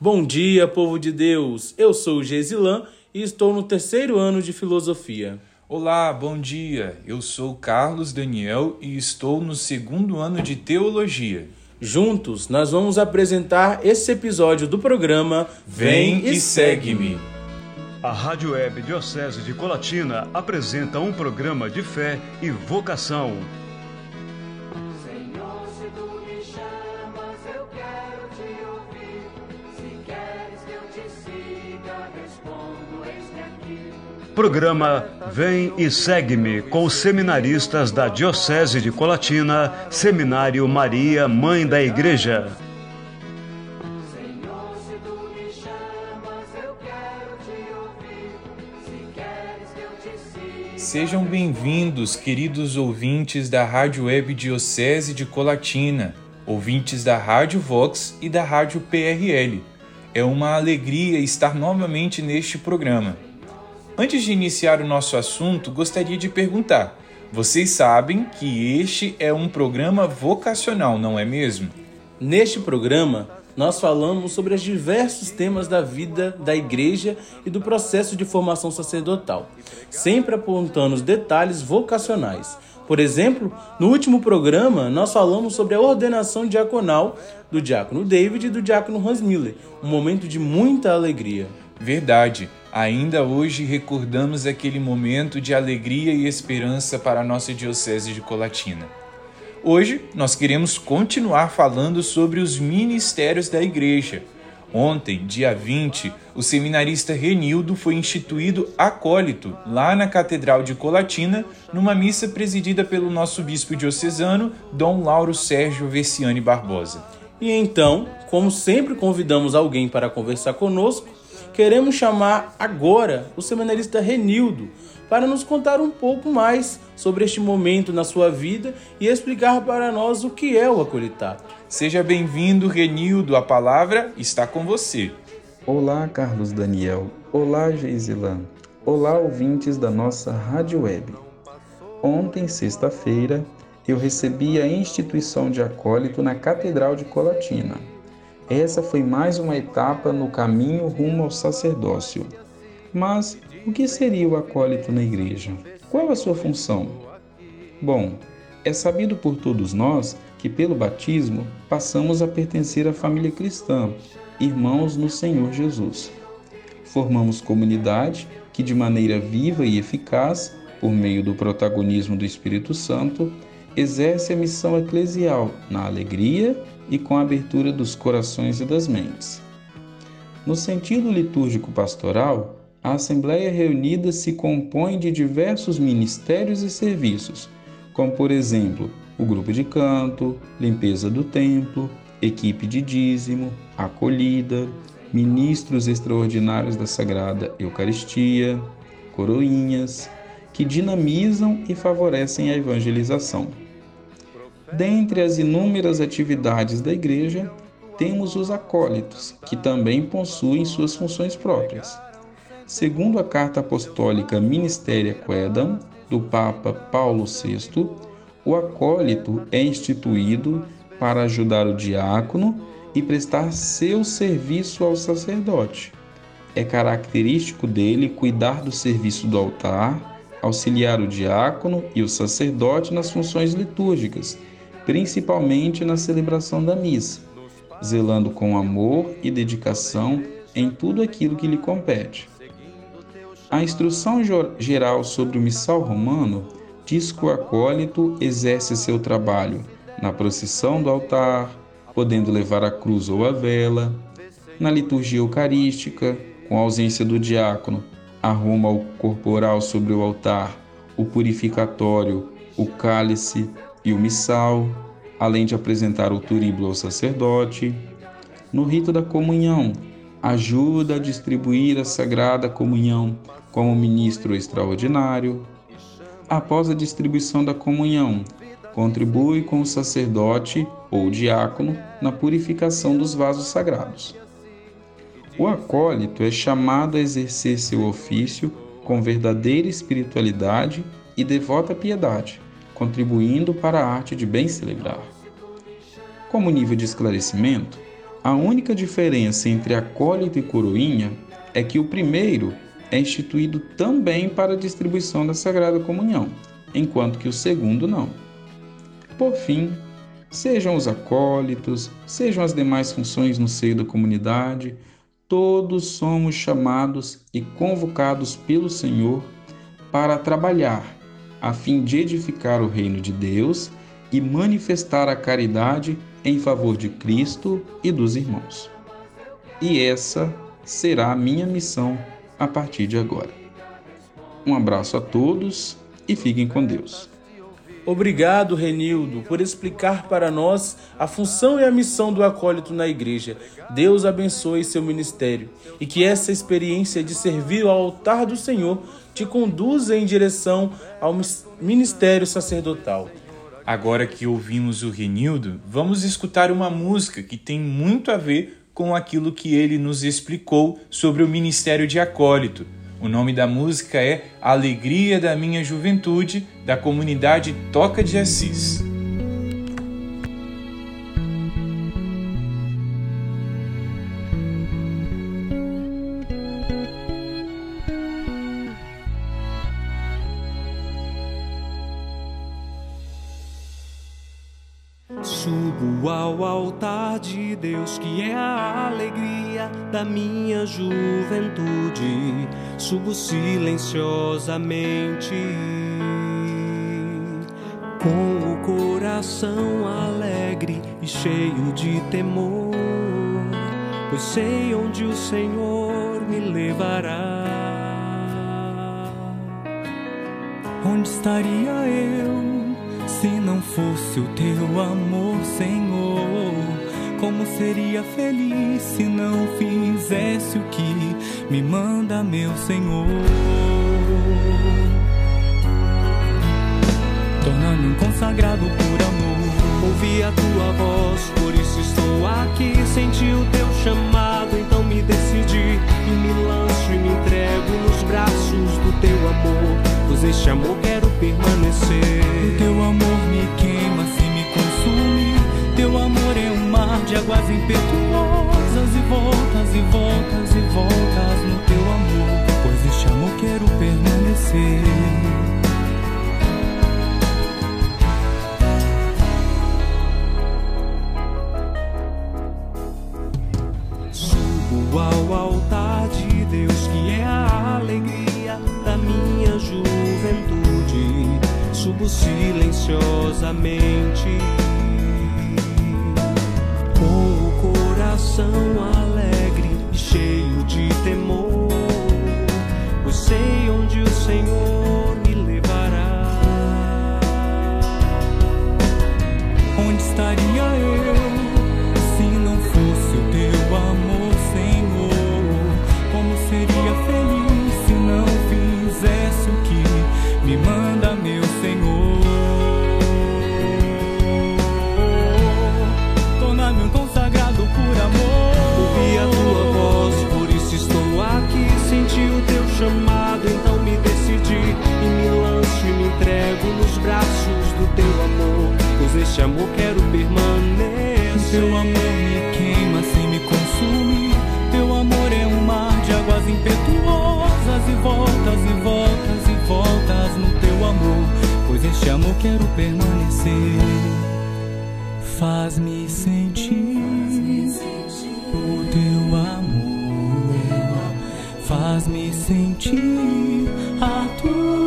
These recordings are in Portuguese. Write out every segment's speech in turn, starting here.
Bom dia, povo de Deus! Eu sou o Gesilan e estou no terceiro ano de filosofia. Olá, bom dia! Eu sou Carlos Daniel e estou no segundo ano de teologia. Juntos, nós vamos apresentar esse episódio do programa Vem e segue-me. A Rádio Web Diocese de Colatina apresenta um programa de fé e vocação. Programa Vem e Segue-me com os seminaristas da Diocese de Colatina, Seminário Maria, Mãe da Igreja. Senhor, se tu me chamas, eu quero te ouvir. Se queres que eu te siga. Sejam bem-vindos, queridos ouvintes da Rádio Web Diocese de Colatina, ouvintes da Rádio Vox e da Rádio PRL. É uma alegria estar novamente neste programa. Antes de iniciar o nosso assunto, gostaria de perguntar: vocês sabem que este é um programa vocacional, não é mesmo? Neste programa, nós falamos sobre os diversos temas da vida da igreja e do processo de formação sacerdotal, sempre apontando os detalhes vocacionais. Por exemplo, no último programa, nós falamos sobre a ordenação diaconal do diácono David e do diácono Hans Miller, um momento de muita alegria. Verdade. Ainda hoje recordamos aquele momento de alegria e esperança para a nossa Diocese de Colatina. Hoje nós queremos continuar falando sobre os ministérios da Igreja. Ontem, dia 20, o seminarista Renildo foi instituído acólito lá na Catedral de Colatina, numa missa presidida pelo nosso bispo diocesano, Dom Lauro Sérgio Versiani Barbosa. E então, como sempre convidamos alguém para conversar conosco, queremos chamar agora o seminarista Renildo para nos contar um pouco mais sobre este momento na sua vida e explicar para nós o que é o acolitar. Seja bem-vindo, Renildo, a palavra está com você. Olá, Carlos Daniel. Olá, Geisilan. Olá, ouvintes da nossa Rádio Web. Ontem, sexta-feira, eu recebi a instituição de acólito na Catedral de Colatina. Essa foi mais uma etapa no caminho rumo ao sacerdócio. Mas o que seria o acólito na igreja? Qual a sua função? Bom, é sabido por todos nós que, pelo batismo, passamos a pertencer à família cristã, irmãos no Senhor Jesus. Formamos comunidade que, de maneira viva e eficaz, por meio do protagonismo do Espírito Santo, exerce a missão eclesial na alegria e com a abertura dos corações e das mentes. No sentido litúrgico pastoral, a Assembleia Reunida se compõe de diversos ministérios e serviços, como, por exemplo, o grupo de canto, limpeza do templo, equipe de dízimo, acolhida, ministros extraordinários da Sagrada Eucaristia, coroinhas, que dinamizam e favorecem a evangelização. Dentre as inúmeras atividades da Igreja, temos os acólitos, que também possuem suas funções próprias. Segundo a carta apostólica Ministeria Quedam, do Papa Paulo VI, o acólito é instituído para ajudar o diácono e prestar seu serviço ao sacerdote. É característico dele cuidar do serviço do altar, auxiliar o diácono e o sacerdote nas funções litúrgicas, principalmente na celebração da missa, zelando com amor e dedicação em tudo aquilo que lhe compete. A instrução geral sobre o missal romano diz que o acólito exerce seu trabalho na procissão do altar, podendo levar a cruz ou a vela, na liturgia eucarística, com a ausência do diácono, arruma o corporal sobre o altar, o purificatório, o cálice e o missal, além de apresentar o turíbulo ao sacerdote. No rito da comunhão, ajuda a distribuir a sagrada comunhão como ministro extraordinário. Após a distribuição da comunhão, contribui com o sacerdote ou diácono na purificação dos vasos sagrados. O acólito é chamado a exercer seu ofício com verdadeira espiritualidade e devota piedade, contribuindo para a arte de bem celebrar. Como nível de esclarecimento, A única diferença entre acólito e coroinha é que o primeiro é instituído também para a distribuição da Sagrada Comunhão, enquanto que o segundo não. Por fim, sejam os acólitos, sejam as demais funções no seio da comunidade, todos somos chamados e convocados pelo Senhor para trabalhar, a fim de edificar o reino de Deus e manifestar a caridade em favor de Cristo e dos irmãos. E essa será a minha missão a partir de agora. Um abraço a todos e fiquem com Deus. Obrigado, Renildo, por explicar para nós a função e a missão do acólito na igreja. Deus abençoe seu ministério e que essa experiência de servir ao altar do Senhor te conduza em direção ao ministério sacerdotal. Agora que ouvimos o Renildo, vamos escutar uma música que tem muito a ver com aquilo que ele nos explicou sobre o ministério de acólito. O nome da música é Alegria da Minha Juventude, da comunidade Toca de Assis. Pois sei onde o Senhor me levará. Onde estaria eu? Se não fosse o teu amor, Senhor, como seria feliz se não fizesse o que me manda, meu Senhor? Torna-me um consagrado por amor. Ouvi a tua voz, por estou aqui. Senti o teu chamado, então me decidi e me lanço e me entrego nos braços do teu amor. Pois este amor quero permanecer. O teu amor me queima, se me consume. Teu amor é um mar de águas impetuosas e Faz-me sentir a tua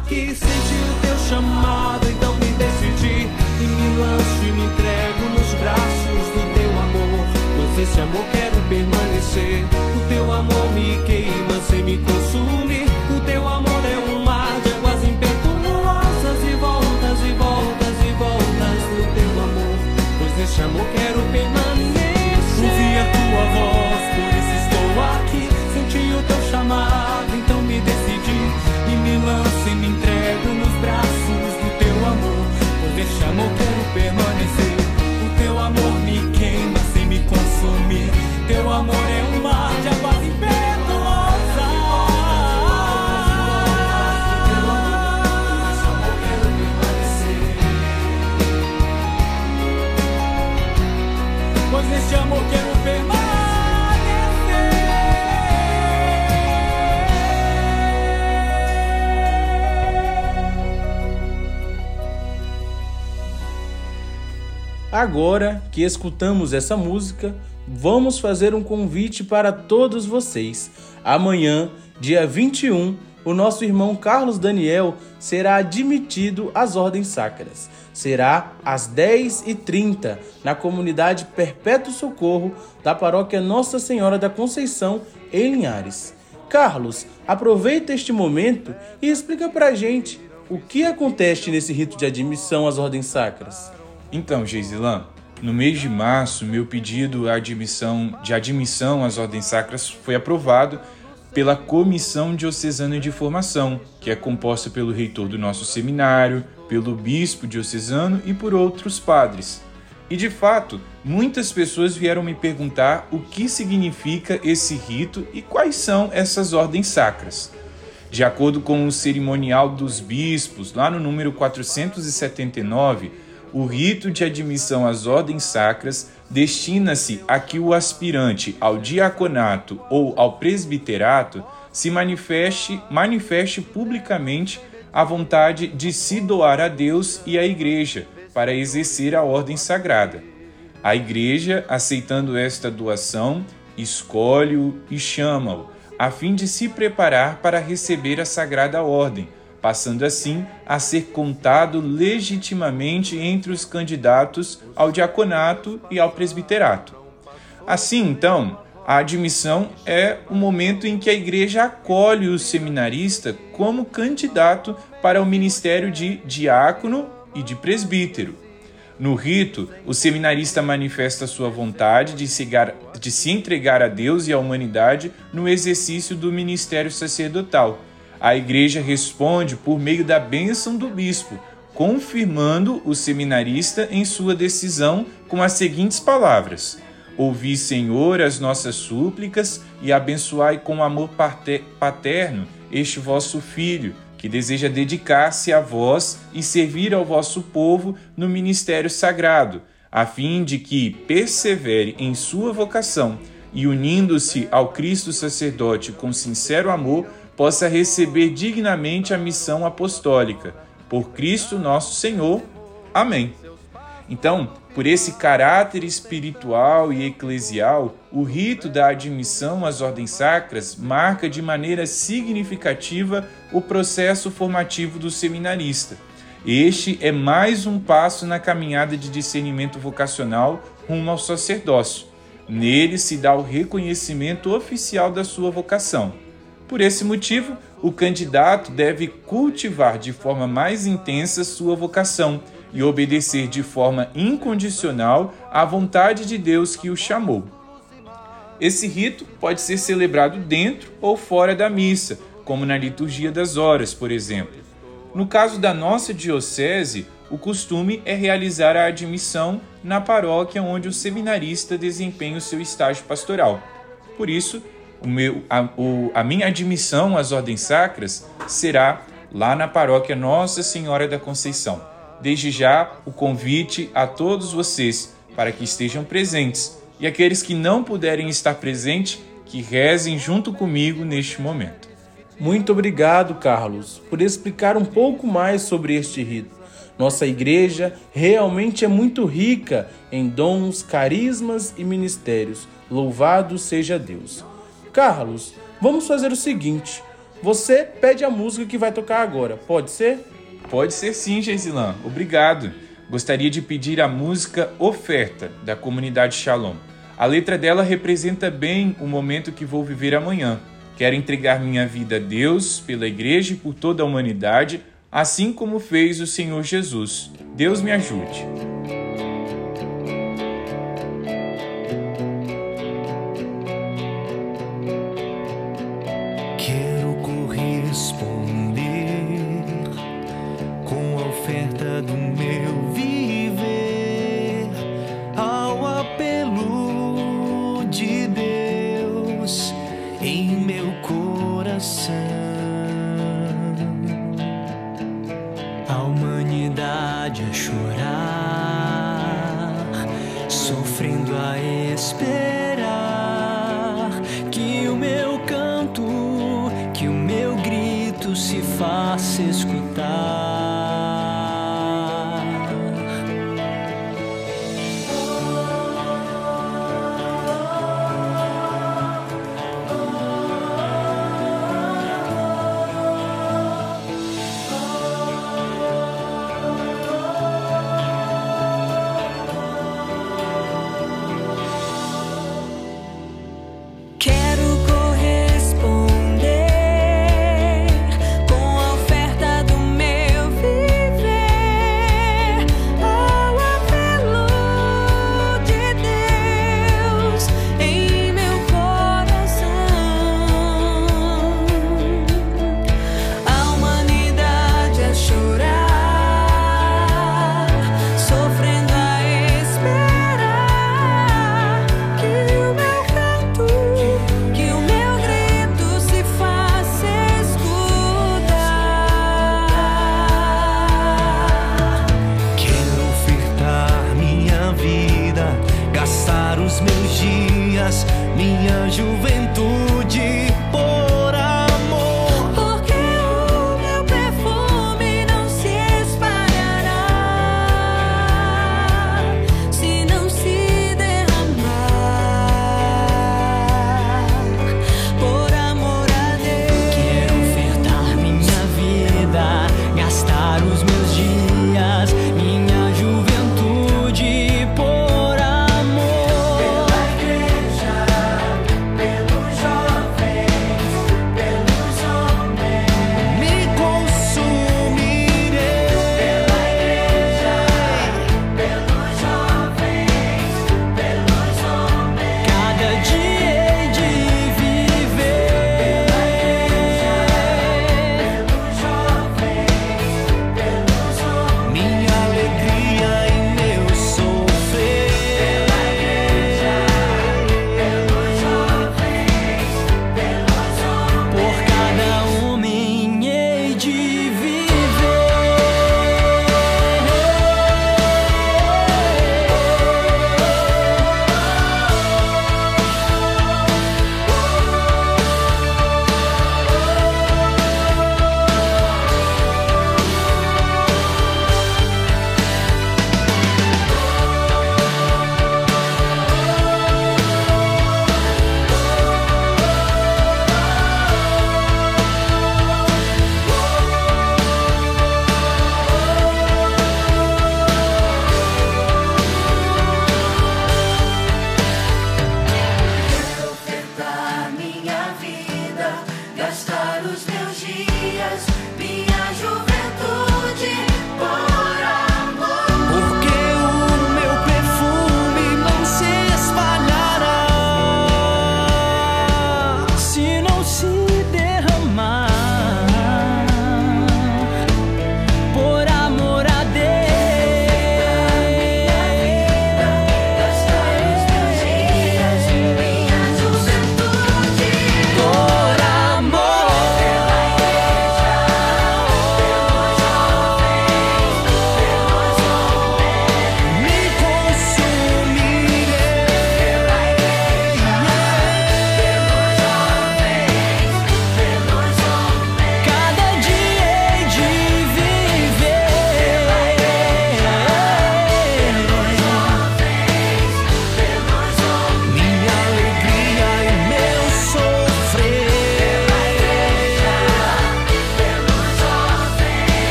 aqui. Senti o teu chamado, então me decidi. E me lanço e me entrego nos braços do teu amor. Pois esse amor quero permanecer. O teu amor me queima, sem me consumir. be Agora que escutamos essa música, vamos fazer um convite para todos vocês. Amanhã, dia 21, o nosso irmão Carlos Daniel será admitido às ordens sacras. Será às 10h30 na comunidade Perpétuo Socorro da paróquia Nossa Senhora da Conceição, em Linhares. Carlos, aproveita este momento e explica pra gente o que acontece nesse rito de admissão às ordens sacras. Então, Geisilan, no mês de março, meu pedido de admissão, às ordens sacras foi aprovado pela Comissão Diocesana de Formação, que é composta pelo reitor do nosso seminário, pelo bispo diocesano e por outros padres. E de fato, muitas pessoas vieram me perguntar o que significa esse rito e quais são essas ordens sacras. De acordo com o cerimonial dos bispos, lá no número 479, o rito de admissão às ordens sacras destina-se a que o aspirante ao diaconato ou ao presbiterato se manifeste, manifeste publicamente a vontade de se doar a Deus e à Igreja para exercer a ordem sagrada. A Igreja, aceitando esta doação, escolhe-o e chama-o, a fim de se preparar para receber a sagrada ordem passando assim a ser contado legitimamente entre os candidatos ao diaconato e ao presbiterato. Assim, então, a admissão é o momento em que a igreja acolhe o seminarista como candidato para o ministério de diácono e de presbítero. No rito, o seminarista manifesta sua vontade de se, de se entregar a Deus e à humanidade no exercício do ministério sacerdotal a igreja responde por meio da bênção do bispo, confirmando o seminarista em sua decisão com as seguintes palavras: Ouvi, Senhor, as nossas súplicas e abençoai com amor paterno este vosso filho, que deseja dedicar-se a vós e servir ao vosso povo no ministério sagrado, a fim de que persevere em sua vocação e, unindo-se ao Cristo sacerdote com sincero amor, possa receber dignamente a missão apostólica. Por Cristo nosso Senhor. Amém. Então, por esse caráter espiritual e eclesial, o rito da admissão às ordens sacras marca de maneira significativa o processo formativo do seminarista. Este é mais um passo na caminhada de discernimento vocacional rumo ao sacerdócio. Nele se dá o reconhecimento oficial da sua vocação. Por esse motivo, o candidato deve cultivar de forma mais intensa sua vocação e obedecer de forma incondicional à vontade de Deus que o chamou. Esse rito pode ser celebrado dentro ou fora da missa, como na liturgia das horas, por exemplo. No caso da nossa diocese, o costume é realizar a admissão na paróquia onde o seminarista desempenha o seu estágio pastoral. Por isso, o meu, a, o, a minha admissão às ordens sacras será lá na paróquia Nossa Senhora da Conceição. Desde já, o convite a todos vocês para que estejam presentes e aqueles que não puderem estar presentes, que rezem junto comigo neste momento. Muito obrigado, Carlos, por explicar um pouco mais sobre este rito. Nossa igreja realmente é muito rica em dons, carismas e ministérios. Louvado seja Deus. Carlos, vamos fazer o seguinte: você pede a música que vai tocar agora, pode ser? Pode ser sim, Geisilan. Obrigado. Gostaria de pedir a música Oferta, da comunidade Shalom. A letra dela representa bem o momento que vou viver amanhã. Quero entregar minha vida a Deus, pela igreja e por toda a humanidade, assim como fez o Senhor Jesus. Deus me ajude. escutar. para os meus.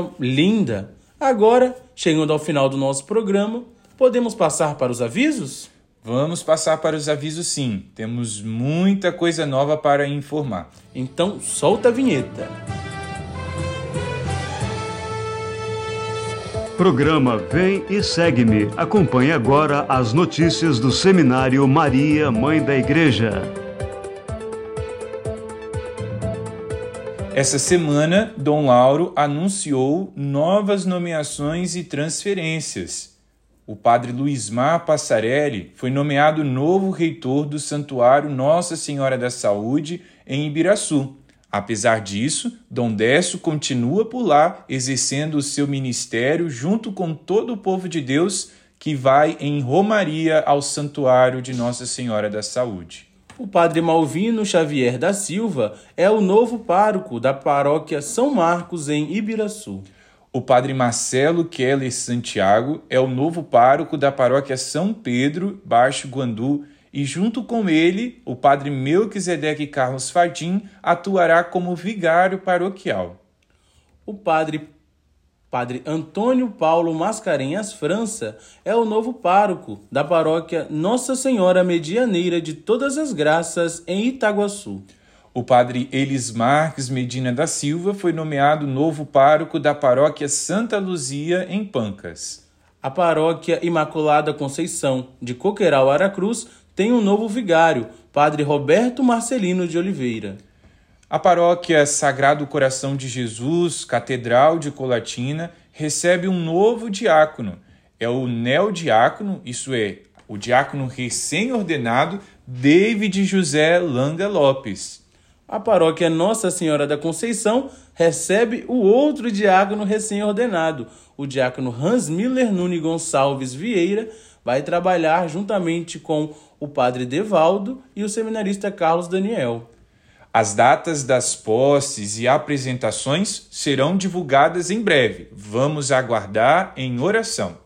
Música linda! Agora, chegando ao final do nosso programa, podemos passar para os avisos? Vamos passar para os avisos sim. Temos muita coisa nova para informar. Então, solta a vinheta. Programa Vem e Segue-me. Acompanhe agora as notícias do Seminário Maria, Mãe da Igreja. Essa semana, Dom Lauro anunciou novas nomeações e transferências. O padre Luizmar Passarelli foi nomeado novo reitor do Santuário Nossa Senhora da Saúde em Ibiraçu. Apesar disso, Dom Décio continua por lá exercendo o seu ministério junto com todo o povo de Deus que vai em Romaria ao Santuário de Nossa Senhora da Saúde. O padre Malvino Xavier da Silva é o novo pároco da paróquia São Marcos em Ibiraçu. O padre Marcelo Keller Santiago é o novo pároco da paróquia São Pedro, Baixo Guandu, e junto com ele, o padre Melquisedeque Carlos Fardim atuará como vigário paroquial. O padre Padre Antônio Paulo Mascarenhas França é o novo pároco da paróquia Nossa Senhora Medianeira de Todas as Graças em Itaguaçu. O padre Elis Marques Medina da Silva foi nomeado novo pároco da paróquia Santa Luzia, em Pancas. A paróquia Imaculada Conceição de Coqueiral Aracruz tem um novo vigário, padre Roberto Marcelino de Oliveira. A paróquia Sagrado Coração de Jesus, Catedral de Colatina, recebe um novo diácono. É o neodiácono, isso é, o diácono recém-ordenado David José Langa Lopes. A paróquia Nossa Senhora da Conceição recebe o outro diácono recém-ordenado. O diácono Hans Miller Nune Gonçalves Vieira vai trabalhar juntamente com o padre Devaldo e o seminarista Carlos Daniel. As datas das posses e apresentações serão divulgadas em breve. Vamos aguardar em oração.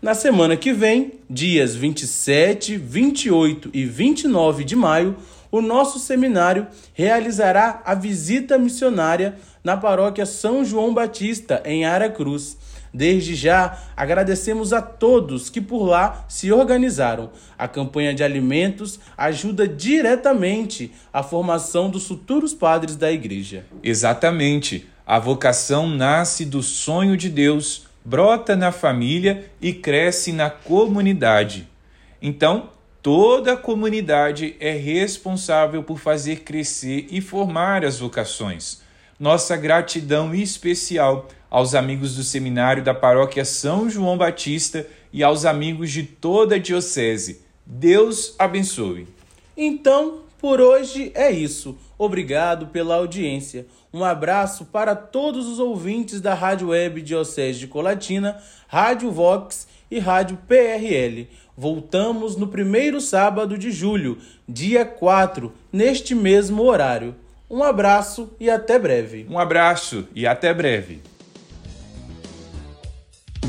Na semana que vem, dias 27, 28 e 29 de maio, o nosso seminário realizará a visita missionária na paróquia São João Batista, em Aracruz. Desde já, agradecemos a todos que por lá se organizaram. A campanha de alimentos ajuda diretamente a formação dos futuros padres da igreja. Exatamente. A vocação nasce do sonho de Deus, brota na família e cresce na comunidade. Então, toda a comunidade é responsável por fazer crescer e formar as vocações. Nossa gratidão especial aos amigos do seminário da paróquia São João Batista e aos amigos de toda a diocese. Deus abençoe. Então, por hoje é isso. Obrigado pela audiência. Um abraço para todos os ouvintes da Rádio Web Diocese de Colatina, Rádio Vox e Rádio PRL. Voltamos no primeiro sábado de julho, dia 4, neste mesmo horário. Um abraço e até breve. Um abraço e até breve.